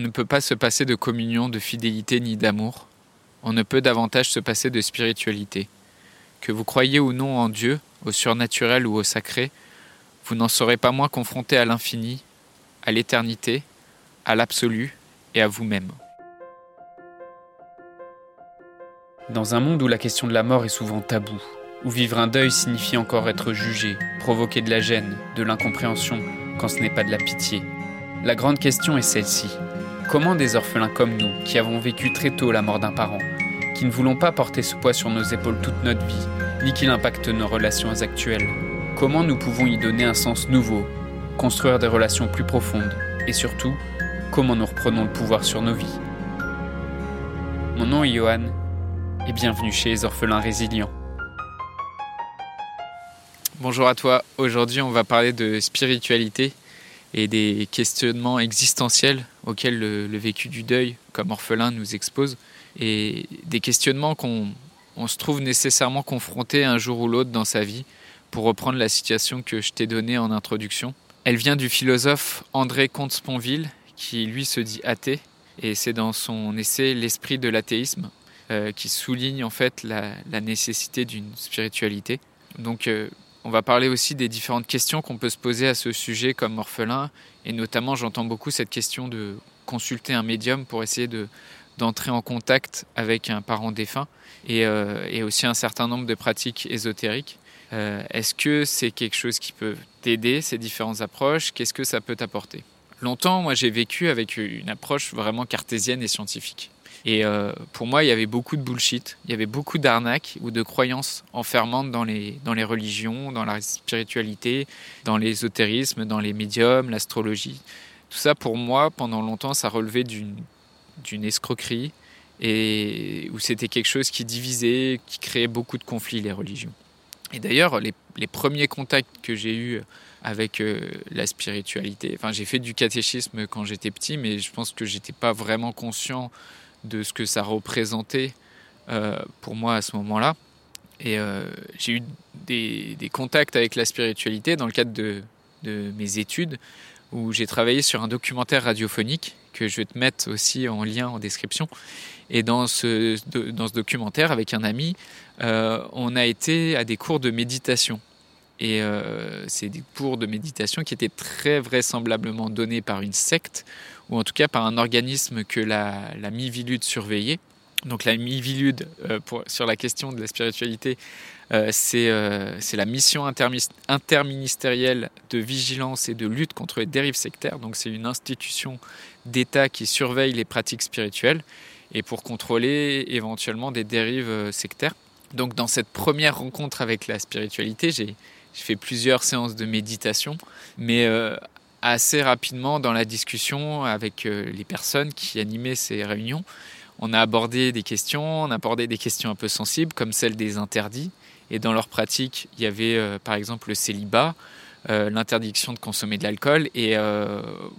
On ne peut pas se passer de communion, de fidélité ni d'amour. On ne peut davantage se passer de spiritualité. Que vous croyez ou non en Dieu, au surnaturel ou au sacré, vous n'en serez pas moins confronté à l'infini, à l'éternité, à l'absolu et à vous-même. Dans un monde où la question de la mort est souvent taboue, où vivre un deuil signifie encore être jugé, provoquer de la gêne, de l'incompréhension, quand ce n'est pas de la pitié, la grande question est celle-ci. Comment des orphelins comme nous, qui avons vécu très tôt la mort d'un parent, qui ne voulons pas porter ce poids sur nos épaules toute notre vie, ni qu'il impacte nos relations actuelles, comment nous pouvons y donner un sens nouveau, construire des relations plus profondes, et surtout, comment nous reprenons le pouvoir sur nos vies? Mon nom est Johan, et bienvenue chez les orphelins résilients. Bonjour à toi, aujourd'hui on va parler de spiritualité et des questionnements existentiels auxquels le, vécu du deuil comme orphelin nous expose, et des questionnements qu'on se trouve nécessairement confronté un jour ou l'autre dans sa vie, pour reprendre la situation que je t'ai donnée en introduction. Elle vient du philosophe André Comte-Sponville, qui lui se dit athée, et c'est dans son essai L'esprit de l'athéisme euh, qui souligne en fait la, nécessité d'une spiritualité. Donc euh, on va parler aussi des différentes questions qu'on peut se poser à ce sujet comme orphelin, et notamment j'entends beaucoup cette question de consulter un médium pour essayer de d'entrer en contact avec un parent défunt, et, euh, et, aussi un certain nombre de pratiques ésotériques. Euh, est-ce que c'est quelque chose qui peut t'aider, ces différentes approches? Qu'est-ce que ça peut t'apporter? Longtemps, moi, j'ai vécu avec une approche vraiment cartésienne et scientifique. Et euh, pour moi, il y avait beaucoup de bullshit, il y avait beaucoup d'arnaques ou de croyances enfermantes dans les, dans les religions, dans la spiritualité, dans l'ésotérisme, dans les médiums, l'astrologie. Tout ça, pour moi, pendant longtemps, ça relevait d'une escroquerie et où c'était quelque chose qui divisait, qui créait beaucoup de conflits, les religions. Et d'ailleurs, les, les, premiers contacts que j'ai eus avec euh, la spiritualité, enfin, j'ai fait du catéchisme quand j'étais petit, mais je pense que j'étais pas vraiment conscient de ce que ça représentait euh, pour moi à ce moment-là. Et euh, j'ai eu des, contacts avec la spiritualité dans le cadre de, mes études, où j'ai travaillé sur un documentaire radiophonique que je vais te mettre aussi en lien en description. Et dans ce, documentaire, avec un ami, euh, on a été à des cours de méditation. Et c'est des cours de méditation qui étaient très vraisemblablement donnés par une secte ou en tout cas par un organisme que la, la Mivilude surveillait. Donc la Mivilude, euh, sur la question de la spiritualité, euh, euh, c'est la mission interministérielle de vigilance et de lutte contre les dérives sectaires. Donc c'est une institution d'État qui surveille les pratiques spirituelles et pour contrôler éventuellement des dérives sectaires. Donc dans cette première rencontre avec la spiritualité, j'ai fait plusieurs séances de méditation, mais assez rapidement dans la discussion avec euh, les personnes qui animaient ces réunions. On a abordé des questions, on a abordé des questions un peu sensibles comme celle des interdits. Et dans leur pratique, il y avait euh, par exemple le célibat, euh, l'interdiction de consommer de l'alcool. Et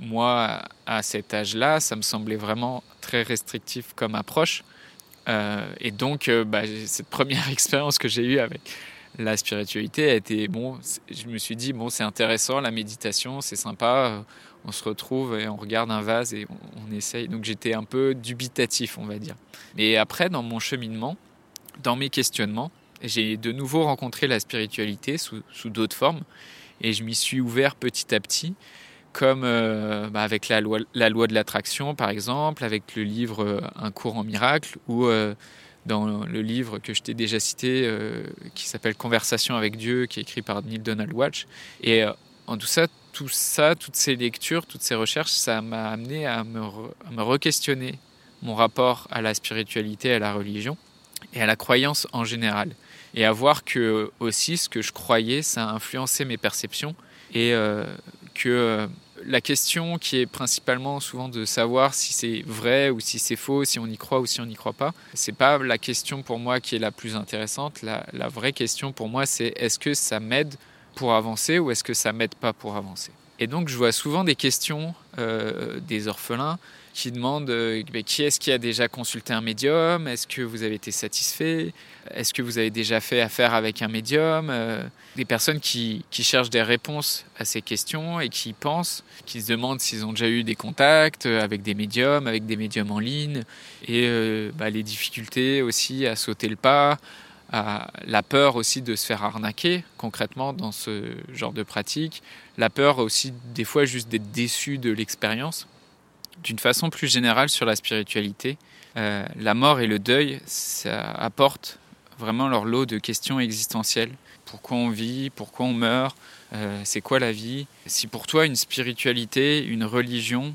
moi, à cet âge-là, ça me semblait vraiment très restrictif comme approche. et donc, bah, cette première expérience que j'ai eue avec la spiritualité a été bon. Je me suis dit bon, c'est intéressant la méditation, c'est sympa. On se retrouve et on regarde un vase et on, essaye. Donc j'étais un peu dubitatif, on va dire. Et après, dans mon cheminement, dans mes questionnements, j'ai de nouveau rencontré la spiritualité sous, d'autres formes et je m'y suis ouvert petit à petit comme euh, bah, avec la loi, la loi de l'attraction par exemple, avec le livre euh, Un cours en miracle ou euh, dans le livre que je t'ai déjà cité, euh, qui s'appelle Conversation avec Dieu, qui est écrit par Neil Donald Watch. Et euh, en tout ça, tout ça, toutes ces lectures, toutes ces recherches, ça m'a amené à me, re-questionner mon rapport à la spiritualité, à la religion et à la croyance en général. Et à voir que aussi ce que je croyais, ça a influencé mes perceptions et euh, que la question qui est principalement souvent de savoir si c'est vrai ou si c'est faux, si on y croit ou si on n'y croit pas, c'est pas la question pour moi qui est la plus intéressante. La, vraie question pour moi, c'est est-ce que ça m'aide pour avancer ou est-ce que ça m'aide pas pour avancer? Et donc je vois souvent des questions des orphelins qui demandent qui est-ce qui a déjà consulté un médium, est-ce que vous avez été satisfait, est-ce que vous avez déjà fait affaire avec un médium, des personnes qui, cherchent des réponses à ces questions et qui pensent, qui se demandent s'ils ont déjà eu des contacts avec des médiums, avec des médiums en ligne, et bah, les difficultés aussi à sauter le pas, la peur aussi de se faire arnaquer concrètement dans ce genre de pratique, la peur aussi des fois juste d'être déçu de l'expérience. D'une façon plus générale sur la spiritualité, euh, la mort et le deuil, ça apporte vraiment leur lot de questions existentielles. Pourquoi on vit? Pourquoi on meurt? Euh, C'est quoi la vie? Si pour toi une spiritualité, une religion,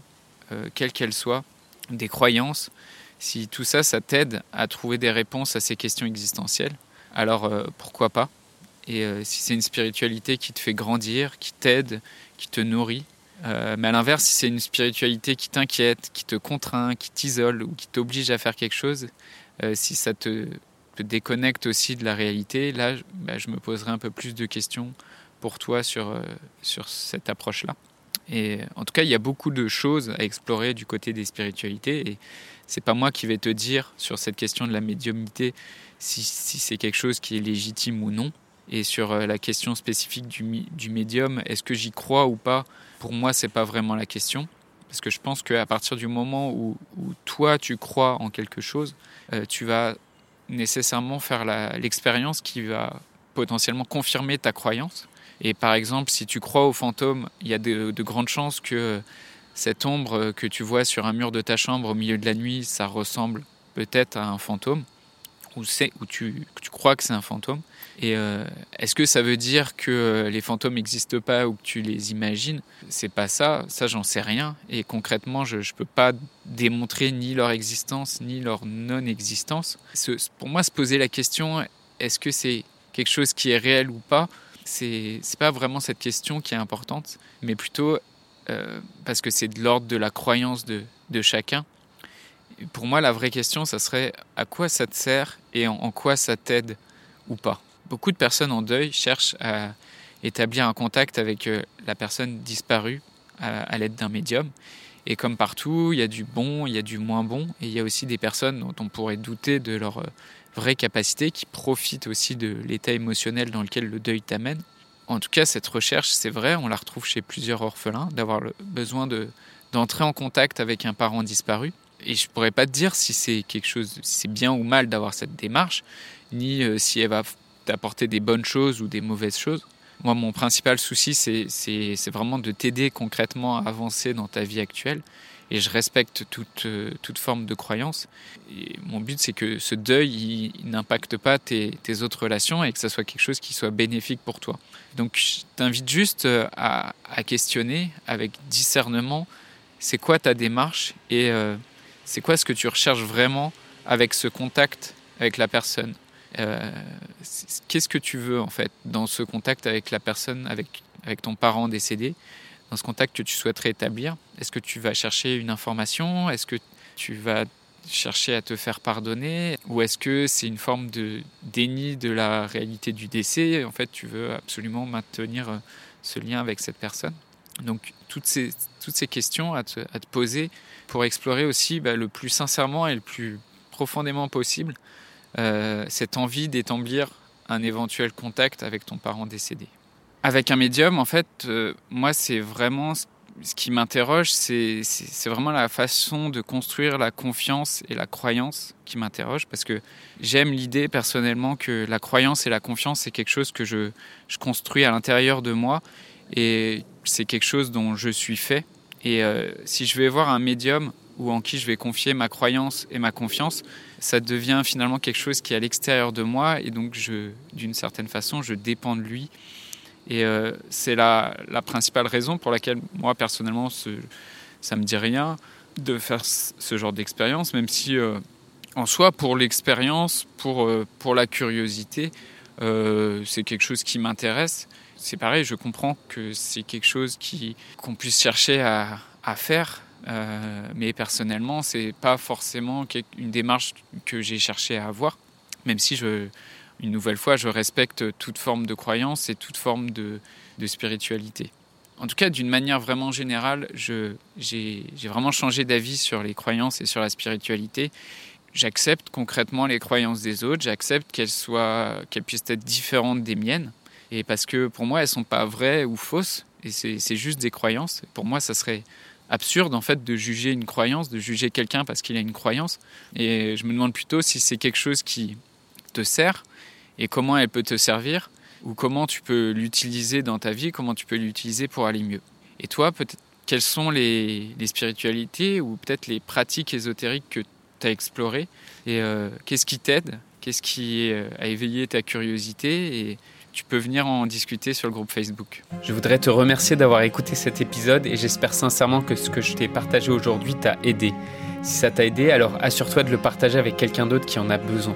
euh, quelle qu'elle soit, des croyances, si tout ça, ça t'aide à trouver des réponses à ces questions existentielles, alors euh, pourquoi pas? Et euh, si c'est une spiritualité qui te fait grandir, qui t'aide, qui te nourrit, euh, mais à l'inverse, si c'est une spiritualité qui t'inquiète, qui te contraint, qui t'isole ou qui t'oblige à faire quelque chose, si ça te, déconnecte aussi de la réalité, là, bah, je me poserai un peu plus de questions pour toi sur, sur cette approche-là. En tout cas, il y a beaucoup de choses à explorer du côté des spiritualités. Et c'est pas moi qui vais te dire sur cette question de la médiumnité si, c'est quelque chose qui est légitime ou non. Et sur euh, la question spécifique du, médium, est-ce que j'y crois ou pas? Pour moi, c'est pas vraiment la question. Parce que je pense qu'à partir du moment où, toi, tu crois en quelque chose, euh, tu vas nécessairement faire l'expérience qui va potentiellement confirmer ta croyance. Et par exemple, si tu crois aux fantômes, il y a de, grandes chances que cette ombre que tu vois sur un mur de ta chambre au milieu de la nuit, ça ressemble peut-être à un fantôme, ou, tu, crois que c'est un fantôme. Et euh, est-ce que ça veut dire que les fantômes n'existent pas ou que tu les imagines? C'est pas ça, ça j'en sais rien. Et concrètement, je ne peux pas démontrer ni leur existence ni leur non-existence. Pour moi, se poser la question, est-ce que c'est quelque chose qui est réel ou pas? C'est pas vraiment cette question qui est importante, mais plutôt euh, parce que c'est de l'ordre de la croyance de, de, chacun. Pour moi, la vraie question, ça serait à quoi ça te sert et en, quoi ça t'aide ou pas? Beaucoup de personnes en deuil cherchent à établir un contact avec euh, la personne disparue à, l'aide d'un médium. Et comme partout, il y a du bon, il y a du moins bon, et il y a aussi des personnes dont on pourrait douter de leur euh, vraie capacité, qui profite aussi de l'état émotionnel dans lequel le deuil t'amène. En tout cas, cette recherche, c'est vrai, on la retrouve chez plusieurs orphelins, d'avoir besoin de, d'entrer en contact avec un parent disparu. Et je pourrais pas te dire si c'est quelque chose, si c'est bien ou mal d'avoir cette démarche, ni euh, si elle va t'apporter des bonnes choses ou des mauvaises choses. Moi, mon principal souci, c'est, vraiment de t'aider concrètement à avancer dans ta vie actuelle et je respecte toute, euh, forme de croyance. Mon but, c'est que ce deuil, il, n'impacte pas tes, autres relations et que ça soit quelque chose qui soit bénéfique pour toi. Donc, je t'invite juste euh, à, à, questionner avec discernement, c'est quoi ta démarche et euh, c'est quoi ce que tu recherches vraiment avec ce contact avec la personne? Euh, Qu'est-ce que tu veux en fait dans ce contact avec la personne, avec, ton parent décédé dans ce contact que tu souhaiterais établir? Est-ce que tu vas chercher une information? Est-ce que tu vas chercher à te faire pardonner? Ou est-ce que c'est une forme de déni de la réalité du décès? En fait, tu veux absolument maintenir euh, ce lien avec cette personne. Donc, toutes ces, questions à te, poser pour explorer aussi bah, le plus sincèrement et le plus profondément possible cette envie d'établir un éventuel contact avec ton parent décédé. Avec un médium, en fait, euh, moi, c'est vraiment ce qui m'interroge, c'est vraiment la façon de construire la confiance et la croyance qui m'interroge, parce que j'aime l'idée personnellement que la croyance et la confiance, c'est quelque chose que je, je construis à l'intérieur de moi, et c'est quelque chose dont je suis fait. Et euh, si je vais voir un médium ou en qui je vais confier ma croyance et ma confiance, ça devient finalement quelque chose qui est à l'extérieur de moi, et donc d'une certaine façon, je dépends de lui et euh, c'est la, la, principale raison pour laquelle moi personnellement ce, ça me dit rien de faire ce genre d'expérience, même si euh, en soi pour l'expérience, pour, euh, pour la curiosité, c'est quelque chose qui m'intéresse. C'est pareil, je comprends que c'est quelque chose qui qu'on puisse chercher à, à faire, mais personnellement c'est pas forcément une démarche que j'ai cherché à avoir, même si une nouvelle fois, je respecte toute forme de croyance et toute forme de, spiritualité. en tout cas, d'une manière vraiment générale, j'ai vraiment changé d'avis sur les croyances et sur la spiritualité. J'accepte concrètement les croyances des autres, j'accepte qu'elles qu'elles puissent être différentes des miennes, et parce que pour moi, elles sont pas vraies ou fausses, et c'est juste des croyances. Pour moi, ça serait absurde en fait de juger une croyance, de juger quelqu'un parce qu'il a une croyance. Et je me demande plutôt si c'est quelque chose qui te sert et comment elle peut te servir ou comment tu peux l'utiliser dans ta vie, comment tu peux l'utiliser pour aller mieux. Et toi, peut-être quelles sont les, spiritualités ou peut-être les pratiques ésotériques que tu as explorées et euh, qu'est-ce qui t'aide, qu'est-ce qui euh, a éveillé ta curiosité et tu peux venir en discuter sur le groupe Facebook. Je voudrais te remercier d'avoir écouté cet épisode et j'espère sincèrement que ce que je t'ai partagé aujourd'hui t'a aidé. Si ça t'a aidé, alors assure-toi de le partager avec quelqu'un d'autre qui en a besoin.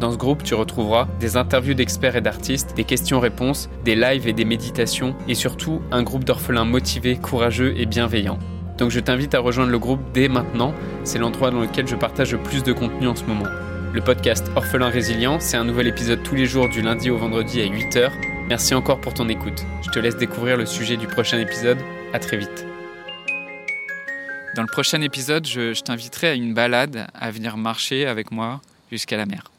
Dans ce groupe, tu retrouveras des interviews d'experts et d'artistes, des questions-réponses, des lives et des méditations, et surtout un groupe d'orphelins motivés, courageux et bienveillants. Donc je t'invite à rejoindre le groupe dès maintenant, c'est l'endroit dans lequel je partage le plus de contenu en ce moment. Le podcast Orphelin Résilient, c'est un nouvel épisode tous les jours du lundi au vendredi à 8h. Merci encore pour ton écoute. Je te laisse découvrir le sujet du prochain épisode. À très vite. Dans le prochain épisode, je, je t'inviterai à une balade, à venir marcher avec moi jusqu'à la mer.